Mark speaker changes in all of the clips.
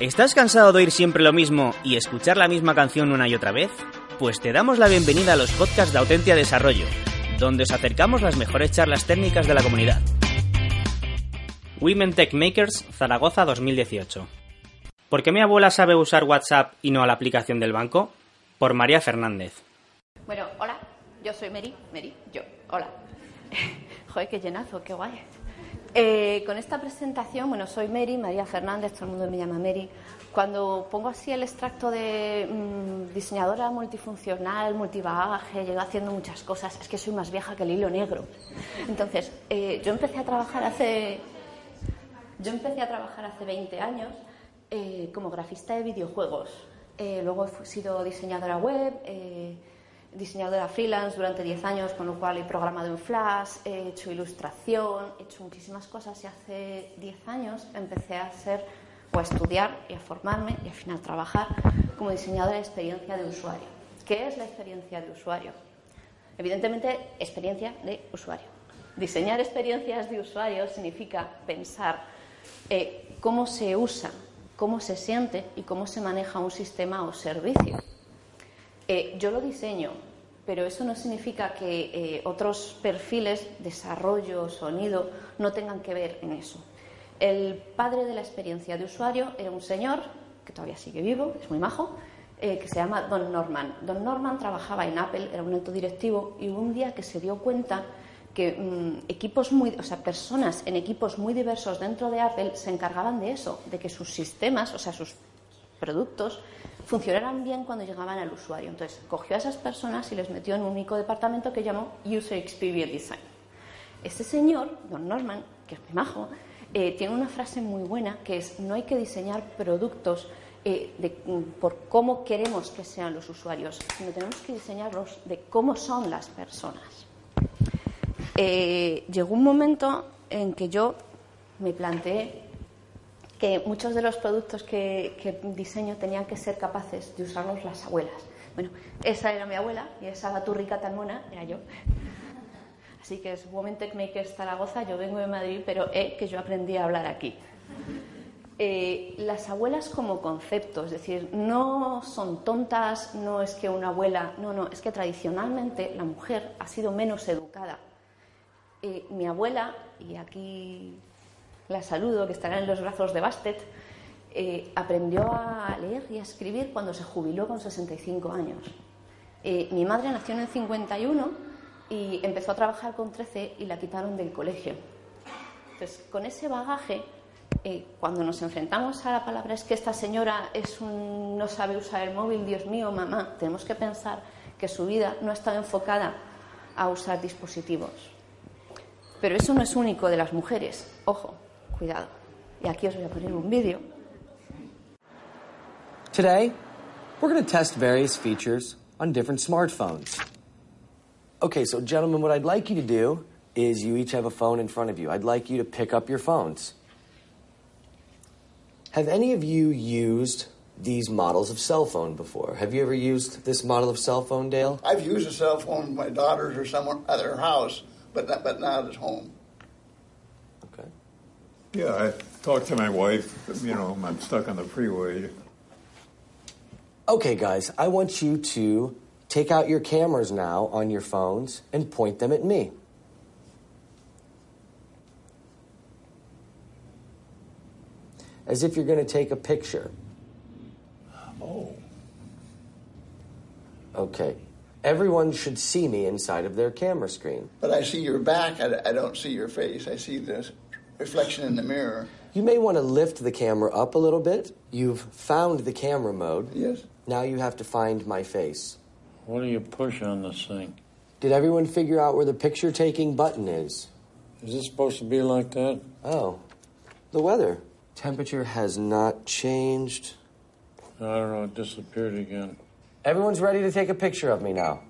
Speaker 1: ¿Estás cansado de oír siempre lo mismo y escuchar la misma canción una y otra vez? Pues te damos la bienvenida a los podcasts de Autentia Desarrollo, donde os acercamos las mejores charlas técnicas de la comunidad. Women Tech Makers Zaragoza 2018. ¿Por qué mi abuela sabe usar WhatsApp y no la aplicación del banco? Por María Fernández.
Speaker 2: Bueno, hola, yo soy Mary, Mary, yo, hola. Joder, qué llenazo, qué guay. Eh, con esta presentación, bueno, soy Mary, María Fernández, todo el mundo me llama Mary. Cuando pongo así el extracto de mm, diseñadora multifuncional, multibagaje, llego haciendo muchas cosas, es que soy más vieja que el hilo negro. Entonces, eh, yo empecé a trabajar hace, yo empecé a trabajar hace 20 años eh, como grafista de videojuegos. luego he sido diseñadora web diseñadora freelance durante 10 años, con lo cual he programado en Flash, he hecho ilustración, he hecho muchísimas cosas y hace 10 años empecé a hacer o a estudiar y a formarme y al final trabajar como diseñadora de experiencia de usuario. ¿Qué es la experiencia de usuario? Evidentemente, experiencia de usuario. Diseñar experiencias de usuario significa pensar eh, cómo se usa, cómo se siente y cómo se maneja un sistema o servicio. Eh, yo lo diseño, pero eso no significa que eh, otros perfiles, desarrollo, sonido, no tengan que ver en eso. El padre de la experiencia de usuario era un señor, que todavía sigue vivo, es muy majo, eh, que se llama Don Norman. Don Norman trabajaba en Apple, era un alto directivo, y un día que se dio cuenta que mm, equipos muy, o sea, personas en equipos muy diversos dentro de Apple se encargaban de eso, de que sus sistemas, o sea, sus productos, funcionaran bien cuando llegaban al usuario. Entonces, cogió a esas personas y les metió en un único departamento que llamó User Experience Design. Este señor, don Norman, que es muy majo, eh, tiene una frase muy buena que es, no hay que diseñar productos eh, por cómo queremos que sean los usuarios, sino tenemos que diseñarlos de cómo son las personas. Eh, llegó un momento en que yo me planteé que muchos de los productos que, diseño tenían que ser capaces de usarlos las abuelas. Bueno, esa era mi abuela y esa baturrica tan mona era yo. Así que es Women Tech Makers Zaragoza, yo vengo de Madrid, pero eh, que yo aprendí a hablar aquí. Eh, las abuelas como concepto, es decir, no son tontas, no es que una abuela, no, no, es que tradicionalmente la mujer ha sido menos educada. Eh, mi abuela, y aquí la saludo, que estará en los brazos de Bastet, eh, aprendió a leer y a escribir cuando se jubiló con 65 años. Eh, mi madre nació en el 51 y empezó a trabajar con 13 y la quitaron del colegio. Entonces, con ese bagaje, eh, cuando nos enfrentamos a la palabra es que esta señora es un, no sabe usar el móvil, Dios mío, mamá, tenemos que pensar que su vida no ha estado enfocada a usar dispositivos. Pero eso no es único de las mujeres, ojo, Cuidado. Y aquí os voy a poner un vídeo.
Speaker 3: Today, we're going to test various features on different smartphones. Okay, so gentlemen, what I'd like you to do is you each have a phone in front of you. I'd like you to pick up your phones. Have any of you used these models of cell phone before? Have you ever used this model of cell phone, Dale?
Speaker 4: I've used a cell phone with my daughters or someone at their house, but not, but not at home.
Speaker 5: Yeah, I talked to my wife. You know, I'm stuck on the freeway.
Speaker 3: Okay, guys, I want you to take out your cameras now on your phones and point them at me. As if you're going to take a picture.
Speaker 5: Oh.
Speaker 3: Okay. Everyone should see me inside of their camera screen.
Speaker 4: But I see your back, I, I don't see your face. I see this reflection in the mirror.
Speaker 3: You may want to lift the camera up a little bit. You've found the camera mode.
Speaker 4: Yes.
Speaker 3: Now you have to find my face.
Speaker 5: What do you push on this thing?
Speaker 3: Did everyone figure out where the picture taking button is?
Speaker 5: Is this supposed to be like that?
Speaker 3: Oh, the weather. Temperature has not changed.
Speaker 6: I don't know, it disappeared again.
Speaker 3: Everyone's ready to take a picture of me now.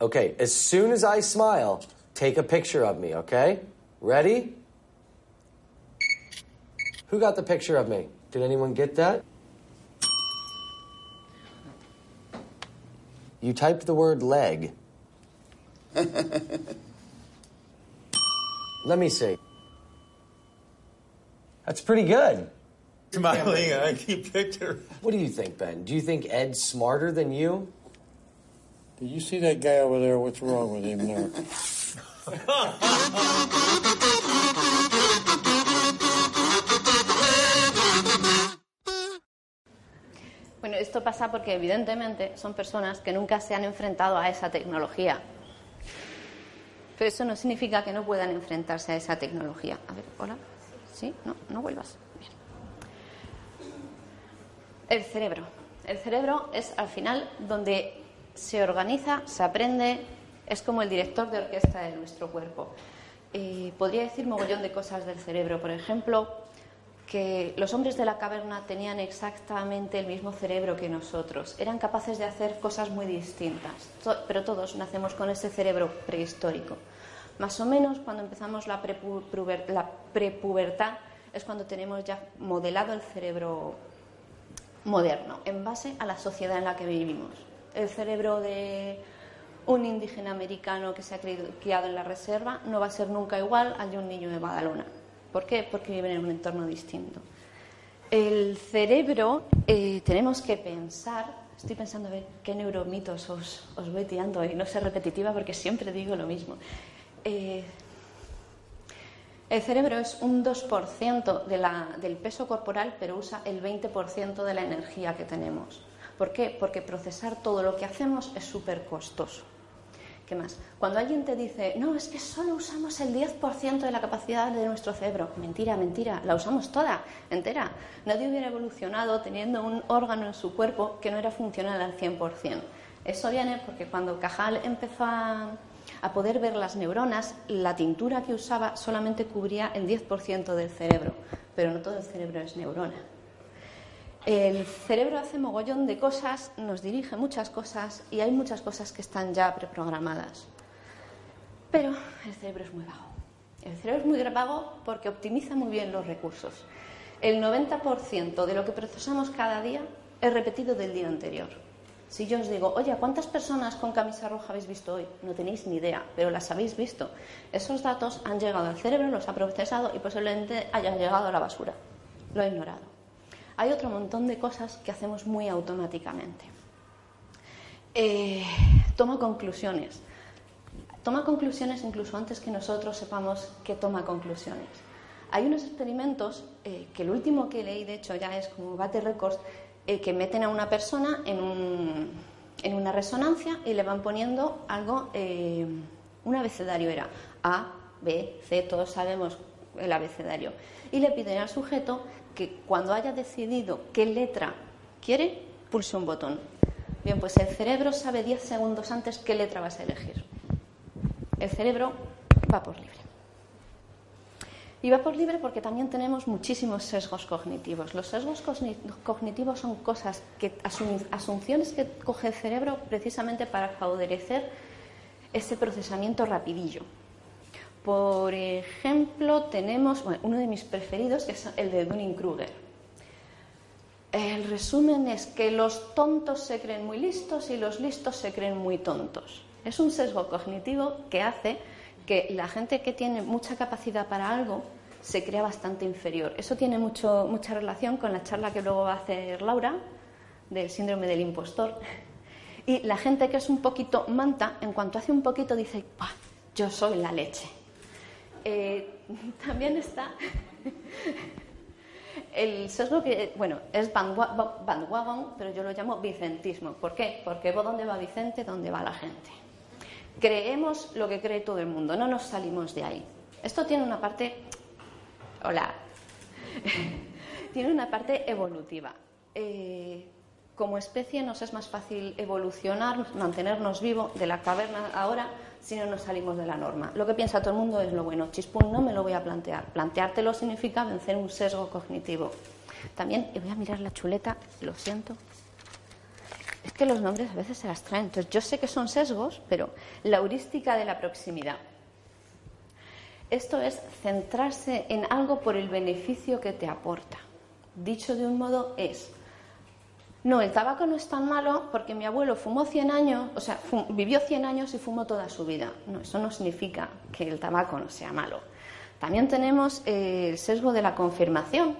Speaker 3: Okay, as soon as I smile, take a picture of me, okay? Ready? Who got the picture of me? Did anyone get that? You typed the word leg. Let me see. That's pretty good.
Speaker 5: Smiling, I keep picture.
Speaker 3: What do you think, Ben? Do you think Ed's smarter than you?
Speaker 6: Did you see that guy over there? What's wrong with him there?
Speaker 2: esto pasa porque evidentemente son personas que nunca se han enfrentado a esa tecnología. Pero eso no significa que no puedan enfrentarse a esa tecnología. A ver, hola. ¿Sí? No, no vuelvas. Bien. El cerebro. El cerebro es al final donde se organiza, se aprende, es como el director de orquesta de nuestro cuerpo. Eh, podría decir mogollón de cosas del cerebro. Por ejemplo, que los hombres de la caverna tenían exactamente el mismo cerebro que nosotros. Eran capaces de hacer cosas muy distintas, pero todos nacemos con ese cerebro prehistórico. Más o menos cuando empezamos la, la prepubertad es cuando tenemos ya modelado el cerebro moderno, en base a la sociedad en la que vivimos. El cerebro de un indígena americano que se ha cri- criado en la reserva no va a ser nunca igual al de un niño de Badalona. ¿Por qué? Porque viven en un entorno distinto. El cerebro, eh, tenemos que pensar, estoy pensando a ver qué neuromitos os, os voy tirando y no ser repetitiva porque siempre digo lo mismo. Eh, el cerebro es un 2% de la- del peso corporal, pero usa el 20% de la energía que tenemos. ¿Por qué? Porque procesar todo lo que hacemos es súper costoso. ¿Qué más? Cuando alguien te dice, no, es que solo usamos el 10% de la capacidad de nuestro cerebro. Mentira, mentira, la usamos toda, entera. Nadie hubiera evolucionado teniendo un órgano en su cuerpo que no era funcional al 100%. Eso viene porque cuando Cajal empezó a, a poder ver las neuronas, la tintura que usaba solamente cubría el 10% del cerebro, pero no todo el cerebro es neurona. El cerebro hace mogollón de cosas, nos dirige muchas cosas y hay muchas cosas que están ya preprogramadas. Pero el cerebro es muy vago. El cerebro es muy vago porque optimiza muy bien los recursos. El 90% de lo que procesamos cada día es repetido del día anterior. Si yo os digo, oye, ¿cuántas personas con camisa roja habéis visto hoy? No tenéis ni idea, pero las habéis visto. Esos datos han llegado al cerebro, los ha procesado y posiblemente hayan llegado a la basura. Lo ha ignorado hay otro montón de cosas que hacemos muy automáticamente. Eh, toma conclusiones. Toma conclusiones incluso antes que nosotros sepamos que toma conclusiones. Hay unos experimentos eh, que el último que leí, de hecho, ya es como bate récords, eh, que meten a una persona en, un- en una resonancia y le van poniendo algo, eh, un abecedario era A, B, C, todos sabemos el abecedario. Y le piden al sujeto que cuando haya decidido qué letra quiere, pulse un botón. Bien, pues el cerebro sabe 10 segundos antes qué letra vas a elegir. El cerebro va por libre. Y va por libre porque también tenemos muchísimos sesgos cognitivos. Los sesgos cognitivos son cosas que asunciones que coge el cerebro precisamente para favorecer ese procesamiento rapidillo. Por ejemplo, tenemos uno de mis preferidos, que es el de Dunning-Kruger. El resumen es que los tontos se creen muy listos y los listos se creen muy tontos. Es un sesgo cognitivo que hace que la gente que tiene mucha capacidad para algo se crea bastante inferior. Eso tiene mucho, mucha relación con la charla que luego va a hacer Laura del síndrome del impostor. Y la gente que es un poquito manta, en cuanto hace un poquito dice, "Buah, yo soy la leche. Eh, también está el sesgo que, bueno, es bandwa- bandwagon, pero yo lo llamo vicentismo. ¿Por qué? Porque ¿vos dónde va Vicente? ¿Dónde va la gente? Creemos lo que cree todo el mundo, no nos salimos de ahí. Esto tiene una parte... Hola. tiene una parte evolutiva. Eh, como especie nos es más fácil evolucionar, mantenernos vivos de la caverna ahora si no nos salimos de la norma. Lo que piensa todo el mundo es lo bueno. Chispún, no me lo voy a plantear. Planteártelo significa vencer un sesgo cognitivo. También voy a mirar la chuleta, lo siento. Es que los nombres a veces se las traen. Entonces, yo sé que son sesgos, pero la heurística de la proximidad. Esto es centrarse en algo por el beneficio que te aporta. Dicho de un modo es, no, el tabaco no es tan malo porque mi abuelo fumó 100 años, o sea, vivió 100 años y fumó toda su vida. No, eso no significa que el tabaco no sea malo. También tenemos eh, el sesgo de la confirmación,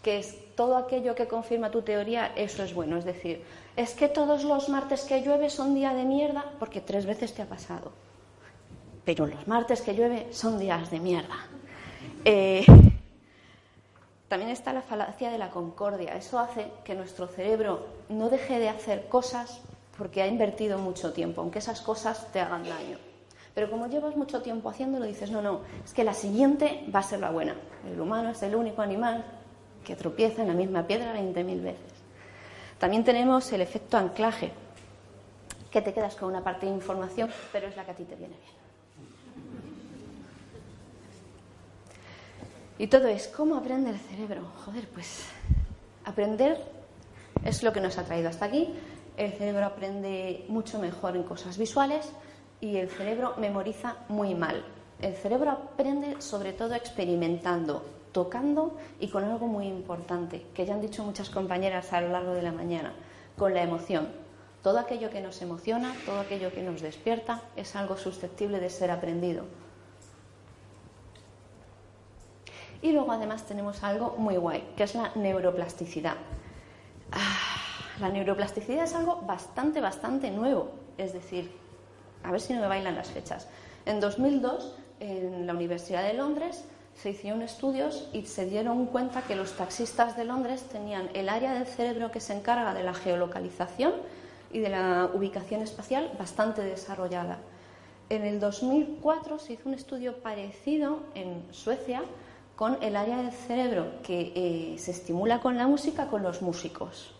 Speaker 2: que es todo aquello que confirma tu teoría, eso es bueno. Es decir, es que todos los martes que llueve son día de mierda porque tres veces te ha pasado. Pero los martes que llueve son días de mierda. Eh, también está la falacia de la concordia. Eso hace que nuestro cerebro no deje de hacer cosas porque ha invertido mucho tiempo, aunque esas cosas te hagan daño. Pero como llevas mucho tiempo haciéndolo, dices, no, no, es que la siguiente va a ser la buena. El humano es el único animal que tropieza en la misma piedra 20.000 veces. También tenemos el efecto anclaje, que te quedas con una parte de información, pero es la que a ti te viene bien. Y todo es, ¿cómo aprende el cerebro? Joder, pues aprender es lo que nos ha traído hasta aquí. El cerebro aprende mucho mejor en cosas visuales y el cerebro memoriza muy mal. El cerebro aprende sobre todo experimentando, tocando y con algo muy importante, que ya han dicho muchas compañeras a lo largo de la mañana, con la emoción. Todo aquello que nos emociona, todo aquello que nos despierta, es algo susceptible de ser aprendido. Y luego además tenemos algo muy guay, que es la neuroplasticidad. Ah, la neuroplasticidad es algo bastante, bastante nuevo. Es decir, a ver si no me bailan las fechas. En 2002, en la Universidad de Londres, se hicieron estudios y se dieron cuenta que los taxistas de Londres tenían el área del cerebro que se encarga de la geolocalización y de la ubicación espacial bastante desarrollada. En el 2004 se hizo un estudio parecido en Suecia con el área del cerebro que eh, se estimula con la música con los músicos.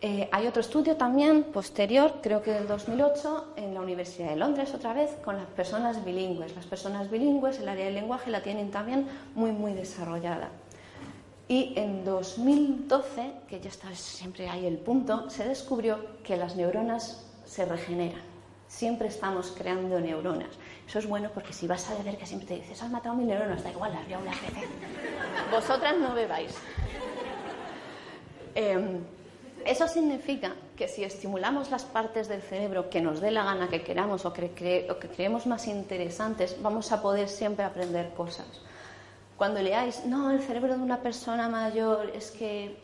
Speaker 2: Eh, hay otro estudio también posterior, creo que del 2008, en la Universidad de Londres otra vez, con las personas bilingües. Las personas bilingües, el área del lenguaje la tienen también muy, muy desarrollada. Y en 2012, que ya está siempre ahí el punto, se descubrió que las neuronas se regeneran. Siempre estamos creando neuronas. Eso es bueno porque si vas a beber, que siempre te dices, has matado mil neuronas, da igual, las voy a veces. Vosotras no bebáis. Em, eso significa que si estimulamos las partes del cerebro que nos dé la gana, que queramos o que, o que creemos más interesantes, vamos a poder siempre aprender cosas. Cuando leáis, no, el cerebro de una persona mayor es que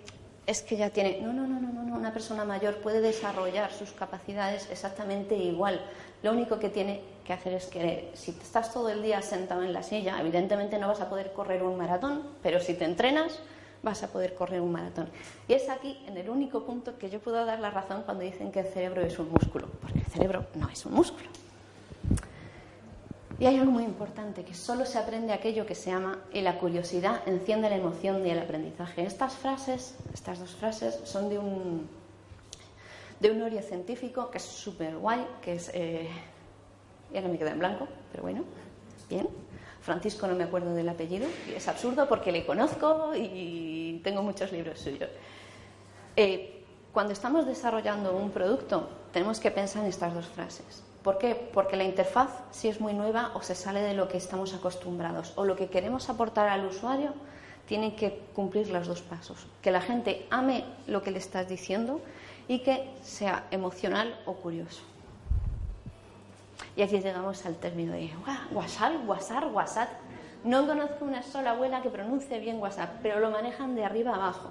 Speaker 2: es que ya tiene. No, no, no, no, no, una persona mayor puede desarrollar sus capacidades exactamente igual. Lo único que tiene que hacer es querer. Si estás todo el día sentado en la silla, evidentemente no vas a poder correr un maratón, pero si te entrenas, vas a poder correr un maratón. Y es aquí, en el único punto, que yo puedo dar la razón cuando dicen que el cerebro es un músculo, porque el cerebro no es un músculo. Y hay algo muy importante, que solo se aprende aquello que se llama y la curiosidad enciende la emoción y el aprendizaje. Estas frases, estas dos frases, son de un, de un orio científico que es súper guay, que es... Eh, ya no me queda en blanco, pero bueno, bien. Francisco no me acuerdo del apellido, y es absurdo porque le conozco y tengo muchos libros suyos. Eh, cuando estamos desarrollando un producto, tenemos que pensar en estas dos frases. ¿Por qué? Porque la interfaz, si es muy nueva o se sale de lo que estamos acostumbrados o lo que queremos aportar al usuario, tiene que cumplir los dos pasos. Que la gente ame lo que le estás diciendo y que sea emocional o curioso. Y aquí llegamos al término de WhatsApp, WhatsApp, WhatsApp. No conozco una sola abuela que pronuncie bien WhatsApp, pero lo manejan de arriba abajo.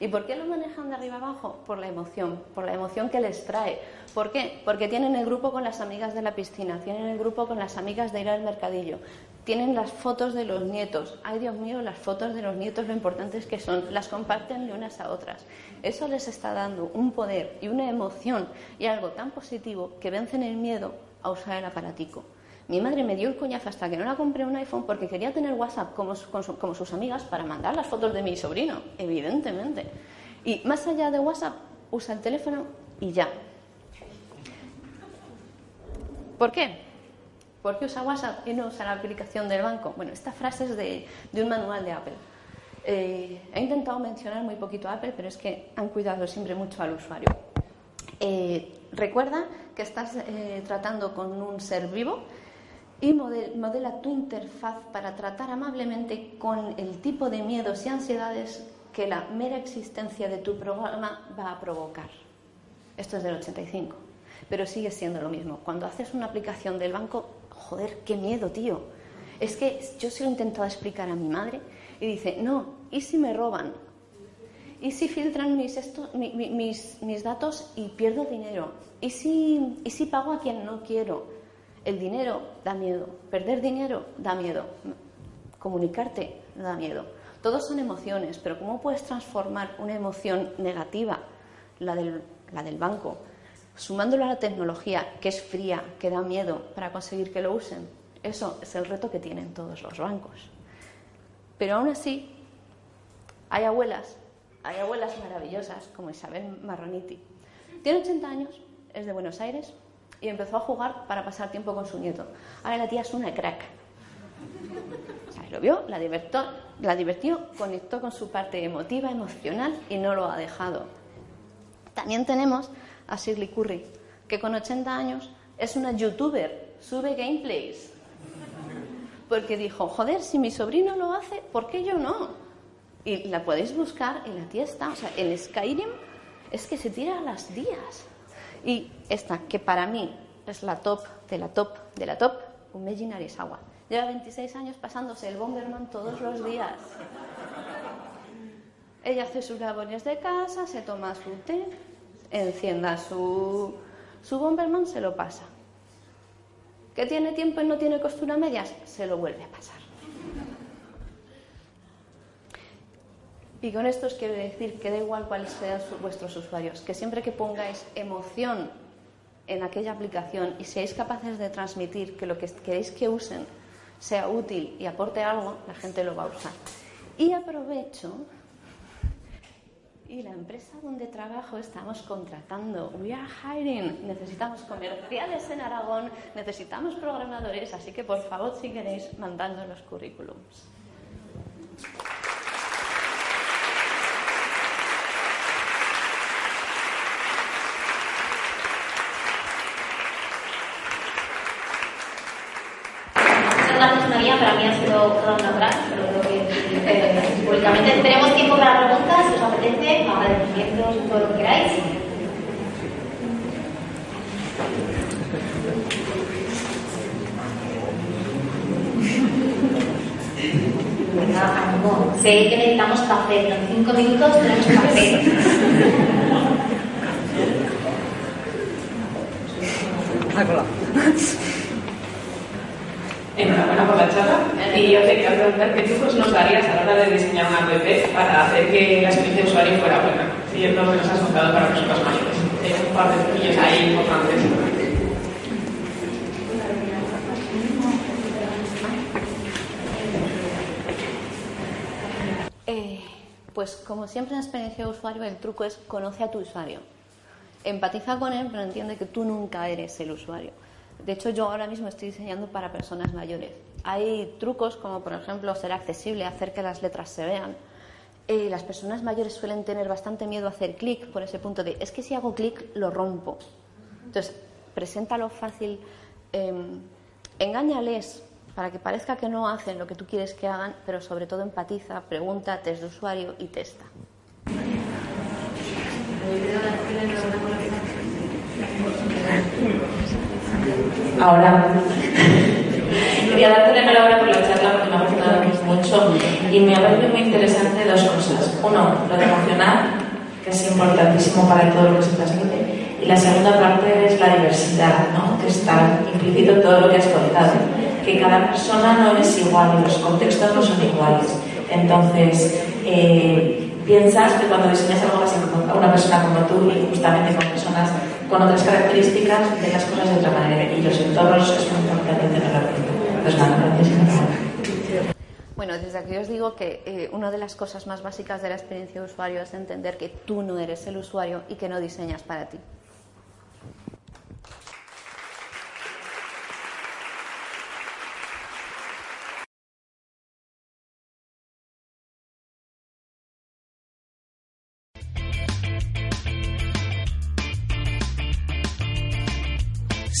Speaker 2: ¿Y por qué lo manejan de arriba abajo? Por la emoción, por la emoción que les trae. ¿Por qué? Porque tienen el grupo con las amigas de la piscina, tienen el grupo con las amigas de ir al mercadillo, tienen las fotos de los nietos. Ay, Dios mío, las fotos de los nietos lo importantes que son, las comparten de unas a otras. Eso les está dando un poder y una emoción y algo tan positivo que vencen el miedo a usar el aparatico. Mi madre me dio el coñazo hasta que no la compré un iPhone porque quería tener WhatsApp como, como, sus amigas para mandar las fotos de mi sobrino, evidentemente. Y más allá de WhatsApp, usa el teléfono y ya. ¿Por qué? ¿Por qué usa WhatsApp y no usa la aplicación del banco? Bueno, esta frase es de, un manual de Apple. Eh, he intentado mencionar muy poquito a Apple, pero es que han cuidado siempre mucho al usuario. Eh, recuerda que estás eh, tratando con un ser vivo y modela tu interfaz para tratar amablemente con el tipo de miedos y ansiedades que la mera existencia de tu programa va a provocar. Esto es del 85, pero sigue siendo lo mismo. Cuando haces una aplicación del banco, joder, qué miedo, tío. Es que yo se lo he intentado explicar a mi madre y dice, no, ¿y si me roban? ¿Y si filtran mis, mis, datos y pierdo dinero? ¿Y si, ¿Y si pago a quien no quiero? El dinero da miedo, perder dinero da miedo, comunicarte da miedo. Todos son emociones, pero ¿cómo puedes transformar una emoción negativa, la del, la del banco, sumándolo a la tecnología, que es fría, que da miedo, para conseguir que lo usen? Eso es el reto que tienen todos los bancos. Pero aún así, hay abuelas, hay abuelas maravillosas como Isabel Marroniti. Tiene 80 años, es de Buenos Aires y empezó a jugar para pasar tiempo con su nieto. Ahora la tía es una crack. lo vio, la, la divirtió, conectó con su parte emotiva, emocional y no lo ha dejado. También tenemos a Shirley Curry, que con 80 años es una youtuber, sube gameplays, porque dijo, joder, si mi sobrino lo hace, ¿por qué yo no? Y la podéis buscar en la tía está, o sea, el Skyrim es que se tira a las días. Y esta, que para mí es la top de la top de la top, Umeji Narisawa. Lleva 26 años pasándose el Bomberman todos los días. Ella hace sus labores de casa, se toma su té, encienda su, su Bomberman, se lo pasa. ¿Que tiene tiempo y no tiene costura medias? Se lo vuelve a pasar. Y con esto os quiero decir que da igual cuáles sean vuestros usuarios, que siempre que pongáis emoción en aquella aplicación y seáis capaces de transmitir que lo que queréis que usen sea útil y aporte algo, la gente lo va a usar. Y aprovecho y la empresa donde trabajo estamos contratando. We are hiring. Necesitamos comerciales en Aragón, necesitamos programadores, así que por favor, si queréis, mandando los currículums.
Speaker 7: Muchas gracias María, para mí ha sido toda una gran, pero creo que eh, públicamente tenemos tiempo para preguntas apetece, agradecimientos, todo lo que queráis. Venga, Sé que necesitamos café, en cinco minutos tenemos café.
Speaker 8: hola.
Speaker 9: Enhorabuena por la charla. Y yo quería preguntar qué trucos nos darías a la hora de diseñar una app para hacer que la experiencia de usuario fuera buena, siguiendo lo que nos has contado para personas mayores. Hay un par de truquillos ahí importantes.
Speaker 2: Eh, pues como siempre en experiencia de usuario, el truco es conoce a tu usuario. Empatiza con él, pero entiende que tú nunca eres el usuario. De hecho, yo ahora mismo estoy diseñando para personas mayores. Hay trucos como, por ejemplo, ser accesible, hacer que las letras se vean. Eh, las personas mayores suelen tener bastante miedo a hacer clic por ese punto de, es que si hago clic lo rompo. Entonces, preséntalo fácil, eh, engáñales para que parezca que no hacen lo que tú quieres que hagan, pero sobre todo empatiza, pregunta, test de usuario y testa.
Speaker 9: Ahora, quería darte la enhorabuena por la charla porque me ha gustado mucho y me ha parecido muy interesante dos cosas. Uno, lo de emocional, que es importantísimo para todo lo que se transmite. Y la segunda parte es la diversidad, ¿no? que está implícito en todo lo que has contado. Que cada persona no es igual y los contextos no son iguales. Entonces, eh, piensas que cuando diseñas algo una persona como tú y justamente con personas con otras características de las cosas de otra manera y los entornos es muy importante tenerlo en Pues gracias.
Speaker 2: Bueno, desde aquí os digo que eh, una de las cosas más básicas de la experiencia de usuario es entender que tú no eres el usuario y que no diseñas para ti.